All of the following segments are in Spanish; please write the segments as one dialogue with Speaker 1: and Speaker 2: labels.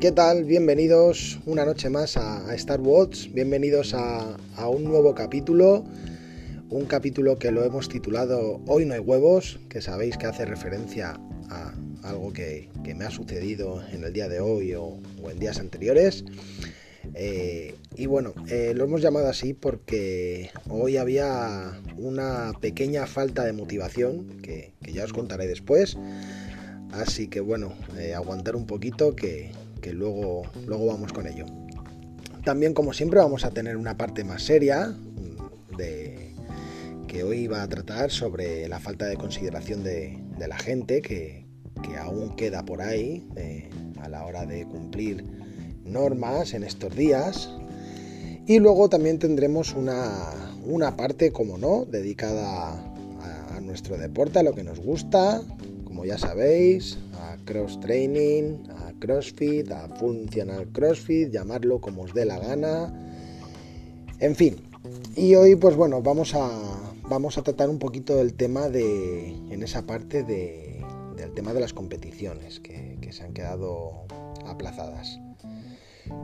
Speaker 1: ¿Qué tal? Bienvenidos una noche más a, Star Wars, bienvenidos a, un nuevo capítulo, un capítulo que lo hemos titulado Hoy no hay huevos, que sabéis que hace referencia a algo que, me ha sucedido en el día de hoy o, en días anteriores. Eh, y bueno, eh, lo hemos llamado así porque hoy había una pequeña falta de motivación que, ya os contaré después. Así que bueno, eh, aguantar un poquito que, que luego, luego vamos con ello. También, como siempre, vamos a tener una parte más seria mm, de, que hoy va a tratar sobre la falta de consideración de, la gente que, aún queda por ahí eh, a la hora de cumplir normas en estos días. Y luego también tendremos una, parte, como no, dedicada a, nuestro deporte, a lo que nos gusta, como ya sabéis, a cross training, CrossFit, a Functional CrossFit, llamarlo como os dé la gana. En fin. Y hoy, pues bueno, vamos a, vamos a tratar un poquito el tema de, en esa parte de, del tema de las competiciones que, se han quedado aplazadas.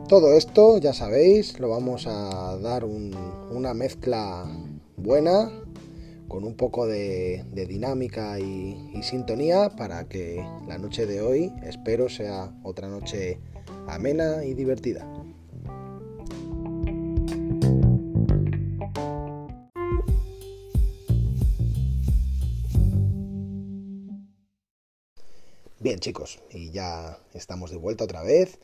Speaker 1: Todo esto, ya sabéis, lo vamos a dar una mezcla buena, con un poco de, dinámica y, sintonía para que la noche de hoy espero sea otra noche amena y divertida. Bien chicos, y ya estamos de vuelta otra vez,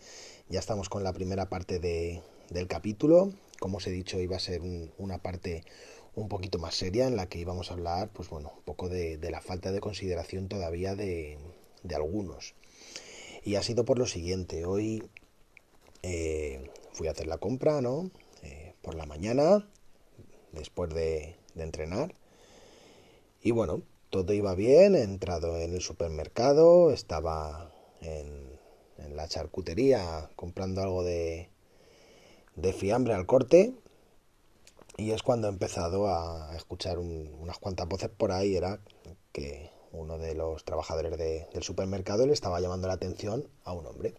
Speaker 1: ya estamos con la primera parte del capítulo, como os he dicho iba a ser una parte un poquito más seria en la que íbamos a hablar, pues bueno, un poco de, la falta de consideración todavía de, algunos. Y ha sido por lo siguiente, hoy eh, fui a hacer la compra, ¿no? Eh, por la mañana, después de, entrenar. Y bueno, todo iba bien, he entrado en el supermercado, estaba en, en la charcutería comprando algo de, de fiambre al corte y es cuando he empezado a escuchar unas cuantas voces por ahí, era que uno de los trabajadores del supermercado le estaba llamando la atención a un hombre,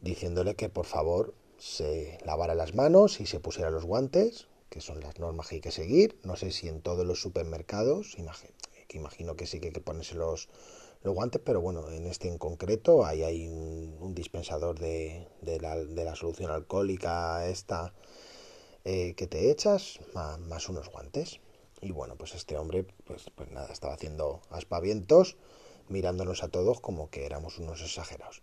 Speaker 1: diciéndole que por favor se lavara las manos y se pusiera los guantes, que son las normas que hay que seguir. No sé si en todos los supermercados, que imagino que sí que hay que ponerse los, los guantes, pero bueno, en este en concreto ahí hay un, dispensador de, de, la, de la solución alcohólica esta eh, que te echas más, unos guantes. Y bueno, pues este hombre, pues, pues nada, estaba haciendo aspavientos, mirándonos a todos como que éramos unos exagerados.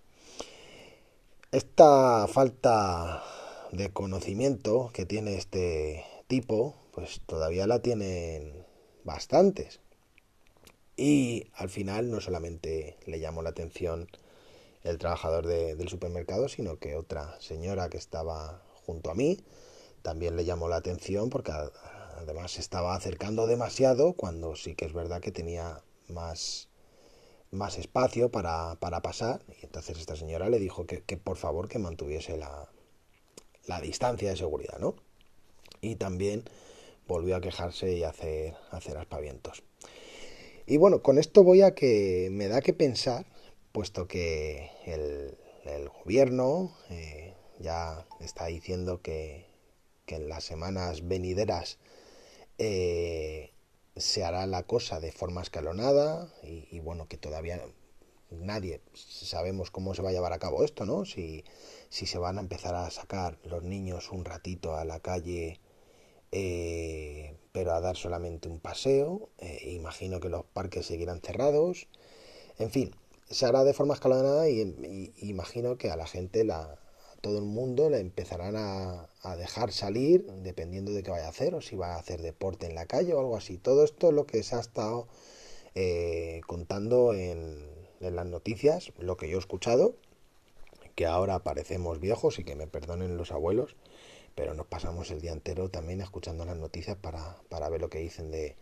Speaker 1: Esta falta de conocimiento que tiene este tipo, pues todavía la tienen bastantes. Y al final no solamente le llamó la atención el trabajador del supermercado, sino que otra señora que estaba junto a mí, también le llamó la atención porque además se estaba acercando demasiado cuando sí que es verdad que tenía más, más espacio para, para pasar. Y entonces esta señora le dijo que, por favor que mantuviese la, la, distancia de seguridad, ¿no? Y también volvió a quejarse y hacer, hacer aspavientos. Y bueno, con esto voy a que me da que pensar, puesto que el, el gobierno eh, ya está diciendo que que en las semanas venideras eh, se hará la cosa de forma escalonada y, bueno, que todavía nadie sabemos cómo se va a llevar a cabo esto, ¿no? Si, si se van a empezar a sacar los niños un ratito a la calle, eh, pero a dar solamente un paseo, eh, imagino que los parques seguirán cerrados, en fin, se hará de forma escalonada y imagino que a la gente la, todo el mundo le empezarán a, dejar salir dependiendo de qué vaya a hacer o si va a hacer deporte en la calle o algo así. Todo esto es lo que se ha estado eh, contando en, las noticias, lo que yo he escuchado, que ahora parecemos viejos y que me perdonen los abuelos, pero nos pasamos el día entero también escuchando las noticias para, ver lo que dicen de,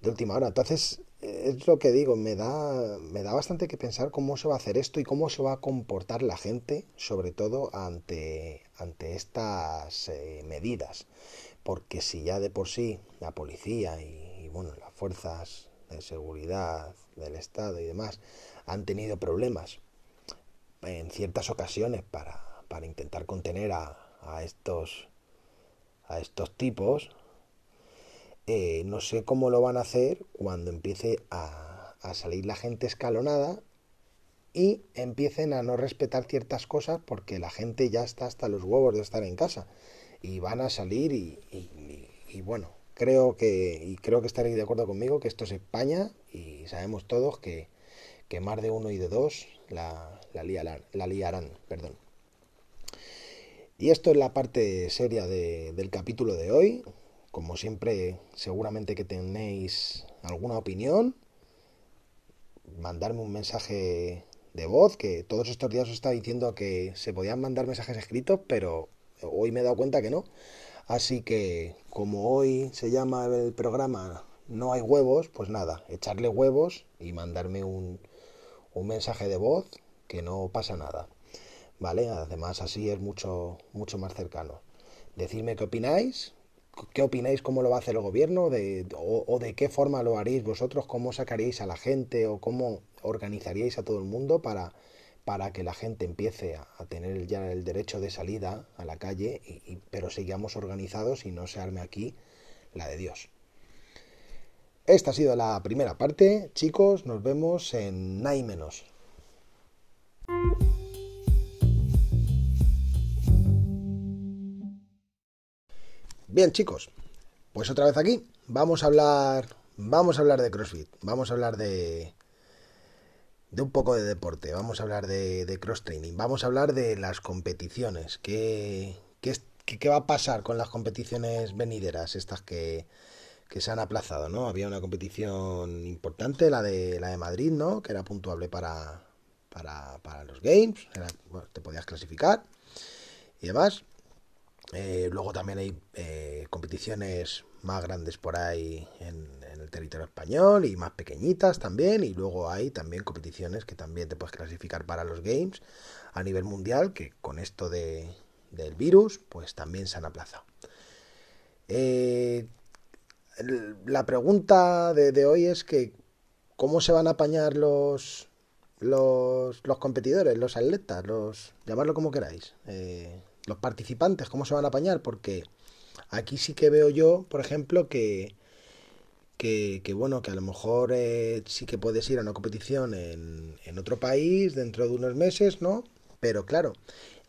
Speaker 1: de última hora. Entonces, es lo que digo, me da, me da bastante que pensar cómo se va a hacer esto y cómo se va a comportar la gente, sobre todo ante, ante estas eh, medidas. Porque si ya de por sí la policía y, bueno, las fuerzas de seguridad del Estado y demás han tenido problemas en ciertas ocasiones para, para intentar contener a, a, estos a estos tipos eh, no sé cómo lo van a hacer cuando empiece a, a salir la gente escalonada y empiecen a no respetar ciertas cosas porque la gente ya está hasta los huevos de estar en casa. Y van a salir y, bueno creo que creo que estaréis de acuerdo conmigo que esto es España y sabemos todos que, que más de uno y de dos la, la, liarán, la liarán perdón. Y esto es la parte seria de, del capítulo de hoy como siempre seguramente que tenéis alguna opinión mandarme un mensaje de voz, que todos estos días os estaba diciendo que se podían mandar mensajes escritos, pero hoy me he dado cuenta que no. Así que como hoy se llama el programa No hay huevos, pues nada, echarle huevos y mandarme un, un mensaje de voz que no pasa nada. ¿Vale? Además así es mucho, mucho más cercano. Decidme qué opináis, qué opináis, cómo lo va a hacer el gobierno, o, de qué forma lo haréis vosotros, cómo sacaríais a la gente o cómo organizaríais a todo el mundo para, para que la gente empiece a, tener ya el derecho de salida a la calle, pero sigamos organizados y no se arme aquí la de Dios. Esta ha sido la primera parte. Chicos, nos vemos en Nay menos. Bien, chicos, pues otra vez aquí. Vamos a hablar. Vamos a hablar de CrossFit. Vamos a hablar de. De un poco de deporte. Vamos a hablar de, de cross training. Vamos a hablar de las competiciones. ¿Qué, qué, qué, va a pasar con las competiciones venideras? Estas que, que se han aplazado, ¿no? Había una competición importante, la de la de Madrid, ¿no? Que era puntuable para, para, para los games. Te podías clasificar. Y demás. Eh, luego también hay eh, competiciones más grandes por ahí en, el territorio español y más pequeñitas también. Y luego hay también competiciones que también te puedes clasificar para los games a nivel mundial, que con esto de, del virus, pues también se han aplazado. Eh, la pregunta de, de, hoy es que ¿cómo se van a apañar los, los, los competidores, los atletas, los llamarlo como queráis? Eh, los participantes, cómo se van a apañar, porque aquí sí que veo yo, por ejemplo, que, que, bueno, que a lo mejor eh, sí que puedes ir a una competición en, en otro país dentro de unos meses, ¿no? Pero claro,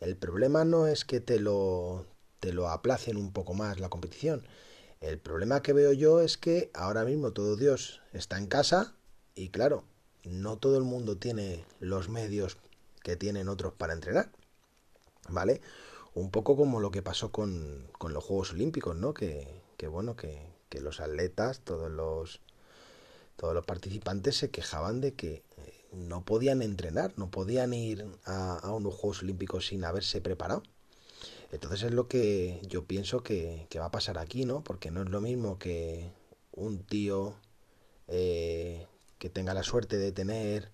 Speaker 1: el problema no es que te lo, te lo aplacen un poco más la competición. El problema que veo yo es que ahora mismo todo Dios está en casa y claro, no todo el mundo tiene los medios que tienen otros para entrenar. ¿Vale? Un poco como lo que pasó con, con los Juegos Olímpicos, ¿no? Que, que bueno, que, que, los atletas, todos los, todos los participantes se quejaban de que no podían entrenar, no podían ir a, a unos Juegos Olímpicos sin haberse preparado. Entonces es lo que yo pienso que, que, va a pasar aquí, ¿no? Porque no es lo mismo que un tío eh, que tenga la suerte de tener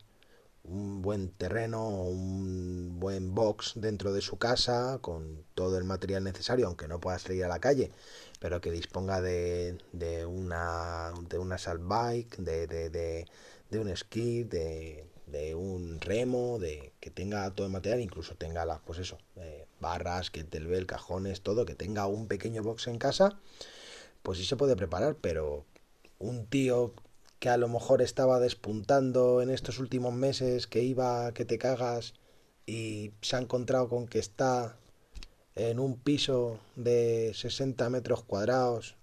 Speaker 1: un buen terreno, un buen box dentro de su casa, con todo el material necesario, aunque no pueda salir a la calle, pero que disponga de, de una de una bike, de, de, de, un esquí, de, un remo, de que tenga todo el material, incluso tenga las, pues eso, eh, barras, kettlebell, cajones, todo, que tenga un pequeño box en casa, pues sí se puede preparar, pero un tío que a lo mejor estaba despuntando en estos últimos meses, que iba que te cagas y se ha encontrado con que está en un piso de 60 metros cuadrados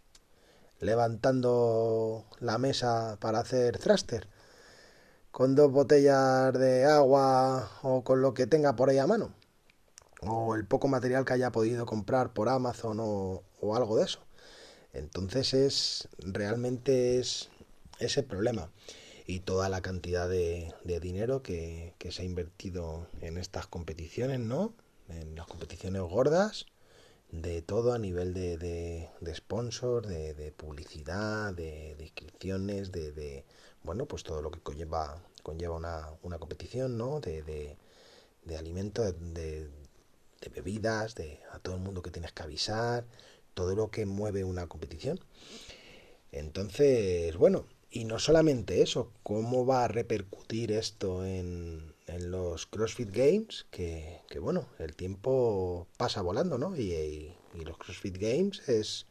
Speaker 1: levantando la mesa para hacer thruster con dos botellas de agua o con lo que tenga por ahí a mano o el poco material que haya podido comprar por Amazon o, o algo de eso. Entonces es realmente es ese problema y toda la cantidad de, dinero que, se ha invertido en estas competiciones, ¿no? En las competiciones gordas, de todo a nivel de, de, de sponsor, de, publicidad, de, inscripciones, de, bueno, pues todo lo que conlleva, conlleva una, una competición, ¿no? De, alimentos, de bebidas, de a todo el mundo que tienes que avisar, todo lo que mueve una competición. Entonces, bueno, y no solamente eso, ¿cómo va a repercutir esto en, en los CrossFit Games, que, bueno, el tiempo pasa volando, ¿no? Y, los CrossFit Games es,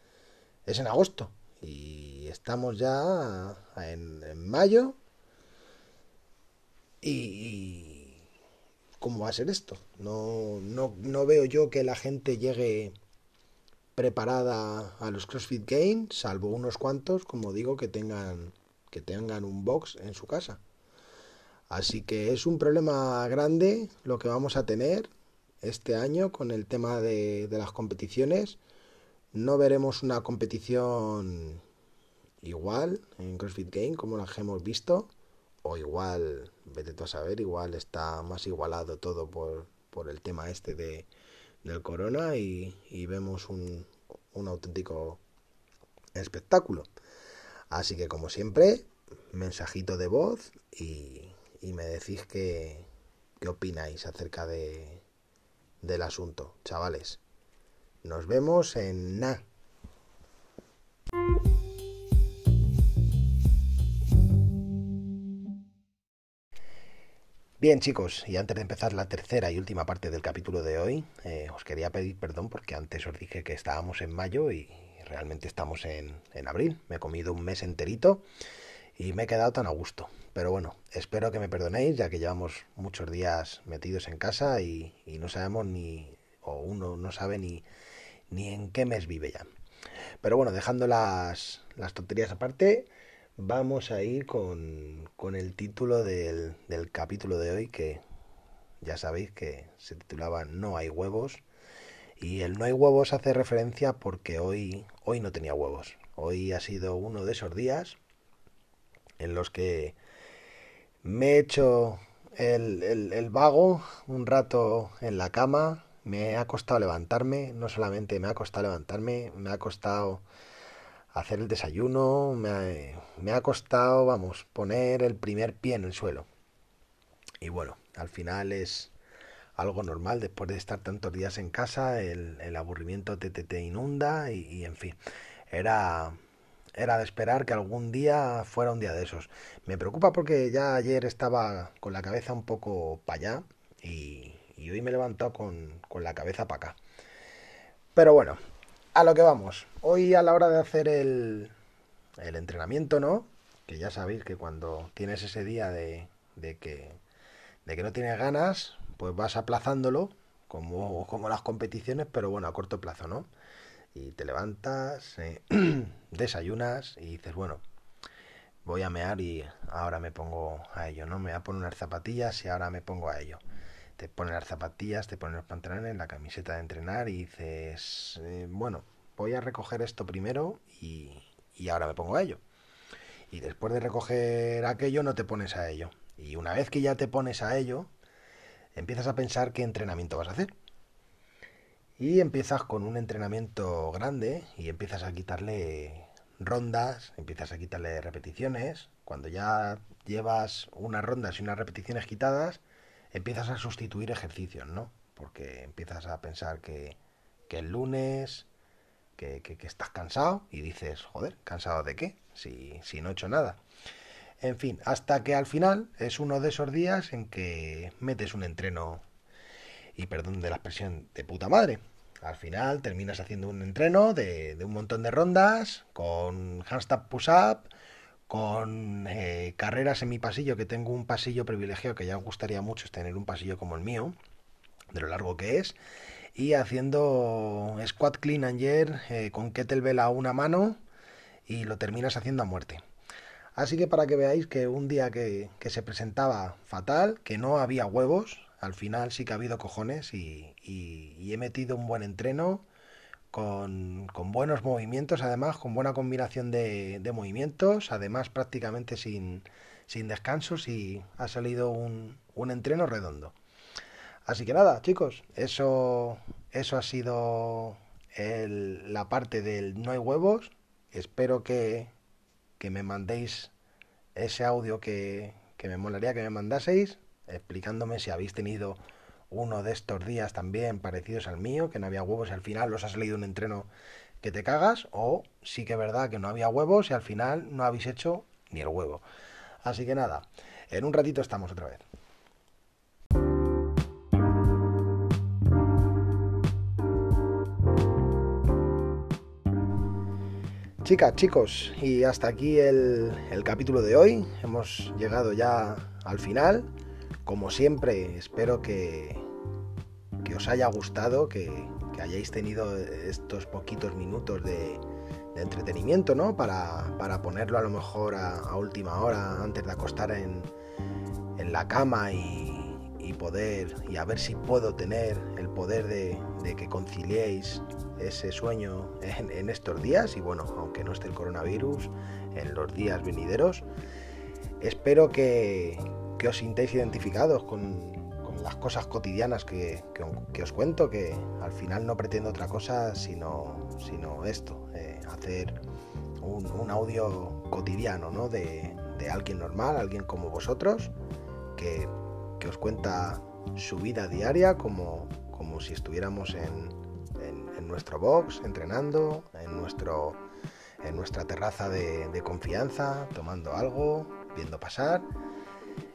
Speaker 1: es en agosto. Y estamos ya en, mayo. Y, ¿cómo va a ser esto? No, no, no veo yo que la gente llegue preparada a los CrossFit Games, salvo unos cuantos, como digo, que tengan, que tengan un box en su casa. Así que es un problema grande lo que vamos a tener este año con el tema de, las competiciones. No veremos una competición igual en CrossFit Game como las hemos visto. O igual, vete tú a saber, igual está más igualado todo por, por el tema este de, del corona y, vemos un, un auténtico espectáculo. Así que como siempre, mensajito de voz y, me decís qué, qué opináis acerca de, del asunto, chavales. Nos vemos en Na. Bien chicos, y antes de empezar la tercera y última parte del capítulo de hoy, eh, os quería pedir perdón porque antes os dije que estábamos en mayo y realmente estamos en, en abril. Me he comido un mes enterito y me he quedado tan a gusto. Pero bueno, espero que me perdonéis ya que llevamos muchos días metidos en casa y, no sabemos ni, o uno no sabe ni, ni en qué mes vive ya. Pero bueno, dejando las, las tonterías aparte, vamos a ir con, con el título del, del capítulo de hoy que ya sabéis que se titulaba No hay huevos. Y el no hay huevos hace referencia porque hoy, hoy no tenía huevos. Hoy ha sido uno de esos días en los que me he hecho el, el, vago un rato en la cama, me ha costado levantarme, no solamente me ha costado levantarme, me ha costado hacer el desayuno, me ha, me ha costado, vamos, poner el primer pie en el suelo. Y bueno, al final es algo normal después de estar tantos días en casa, el, aburrimiento te, inunda y, en fin, era era de esperar que algún día fuera un día de esos. Me preocupa porque ya ayer estaba con la cabeza un poco para allá y, hoy me he levantado con, la cabeza para acá. Pero bueno, a lo que vamos. Hoy a la hora de hacer el, el entrenamiento, ¿no? Que ya sabéis que cuando tienes ese día de, de, que, de que no tienes ganas, pues vas aplazándolo, como, como las competiciones, pero bueno, a corto plazo, ¿no? y te levantas, eh, desayunas y dices, bueno, voy a mear y ahora me pongo a ello, ¿no? Me voy a poner unas zapatillas y ahora me pongo a ello. Te pones las zapatillas, te pones los pantalones, la camiseta de entrenar y dices, eh, bueno, voy a recoger esto primero y, y ahora me pongo a ello. Y después de recoger aquello no te pones a ello. Y una vez que ya te pones a ello, empiezas a pensar qué entrenamiento vas a hacer. Y empiezas con un entrenamiento grande y empiezas a quitarle rondas, empiezas a quitarle repeticiones. Cuando ya llevas unas rondas y unas repeticiones quitadas, empiezas a sustituir ejercicios, ¿no? Porque empiezas a pensar que, que el lunes, que, que, estás cansado y dices, joder, ¿cansado de qué? Si, si no he hecho nada. En fin, hasta que al final es uno de esos días en que metes un entreno y perdón de la expresión, de puta madre. Al final terminas haciendo un entreno de, un montón de rondas, con handstand push-up, con eh, carreras en mi pasillo, que tengo un pasillo privilegiado que ya me gustaría mucho tener un pasillo como el mío, de lo largo que es, y haciendo squat clean and jerk eh, con kettlebell a una mano y lo terminas haciendo a muerte. Así que para que veáis que un día que, que se presentaba fatal, que no había huevos, al final sí que ha habido cojones y, he metido un buen entreno con, buenos movimientos, además, con buena combinación de, movimientos, además prácticamente sin, descansos y ha salido un, entreno redondo. Así que nada, chicos, eso, eso ha sido la parte del no hay huevos. Espero que, que me mandéis ese audio que, que me molaría que me mandaseis explicándome si habéis tenido uno de estos días también parecidos al mío, que no había huevos y al final os ha salido un entreno que te cagas, o sí que es verdad que no había huevos y al final no habéis hecho ni el huevo. Así que nada, en un ratito estamos otra vez. Chicas, chicos, y hasta aquí el, capítulo de hoy. Hemos llegado ya al final. Como siempre, espero que, que os haya gustado, que, hayáis tenido estos poquitos minutos de, entretenimiento, ¿no? Para, ponerlo a lo mejor a, última hora, antes de acostar en, la cama y, poder, y a ver si puedo tener el poder de, de que conciliéis ese sueño en, estos días y bueno, aunque no esté el coronavirus, en los días venideros. Espero que, os sintáis identificados con, las cosas cotidianas que, os cuento, que al final no pretendo otra cosa sino, sino esto, eh, hacer un, audio cotidiano ¿no? de, alguien normal, alguien como vosotros, que, os cuenta su vida diaria como, como si estuviéramos en, nuestro box, entrenando, en, nuestro, en nuestra terraza de, confianza, tomando algo, viendo pasar.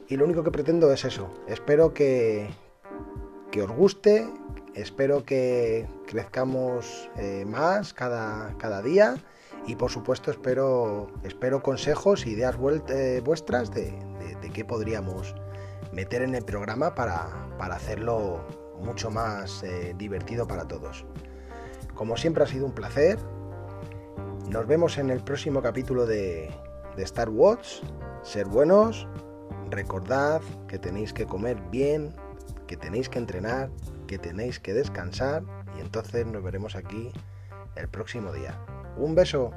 Speaker 1: Y lo único que pretendo es eso. Espero que, que os guste, espero que crezcamos eh, más cada, cada, día y por supuesto espero, espero consejos, ideas eh, vuestras de, de, qué podríamos meter en el programa para, para hacerlo mucho más eh, divertido para todos. Como siempre ha sido un placer. Nos vemos en el próximo capítulo de, Star Wars. Ser buenos. Recordad que tenéis que comer bien, que tenéis que entrenar, que tenéis que descansar y entonces nos veremos aquí el próximo día. Un beso.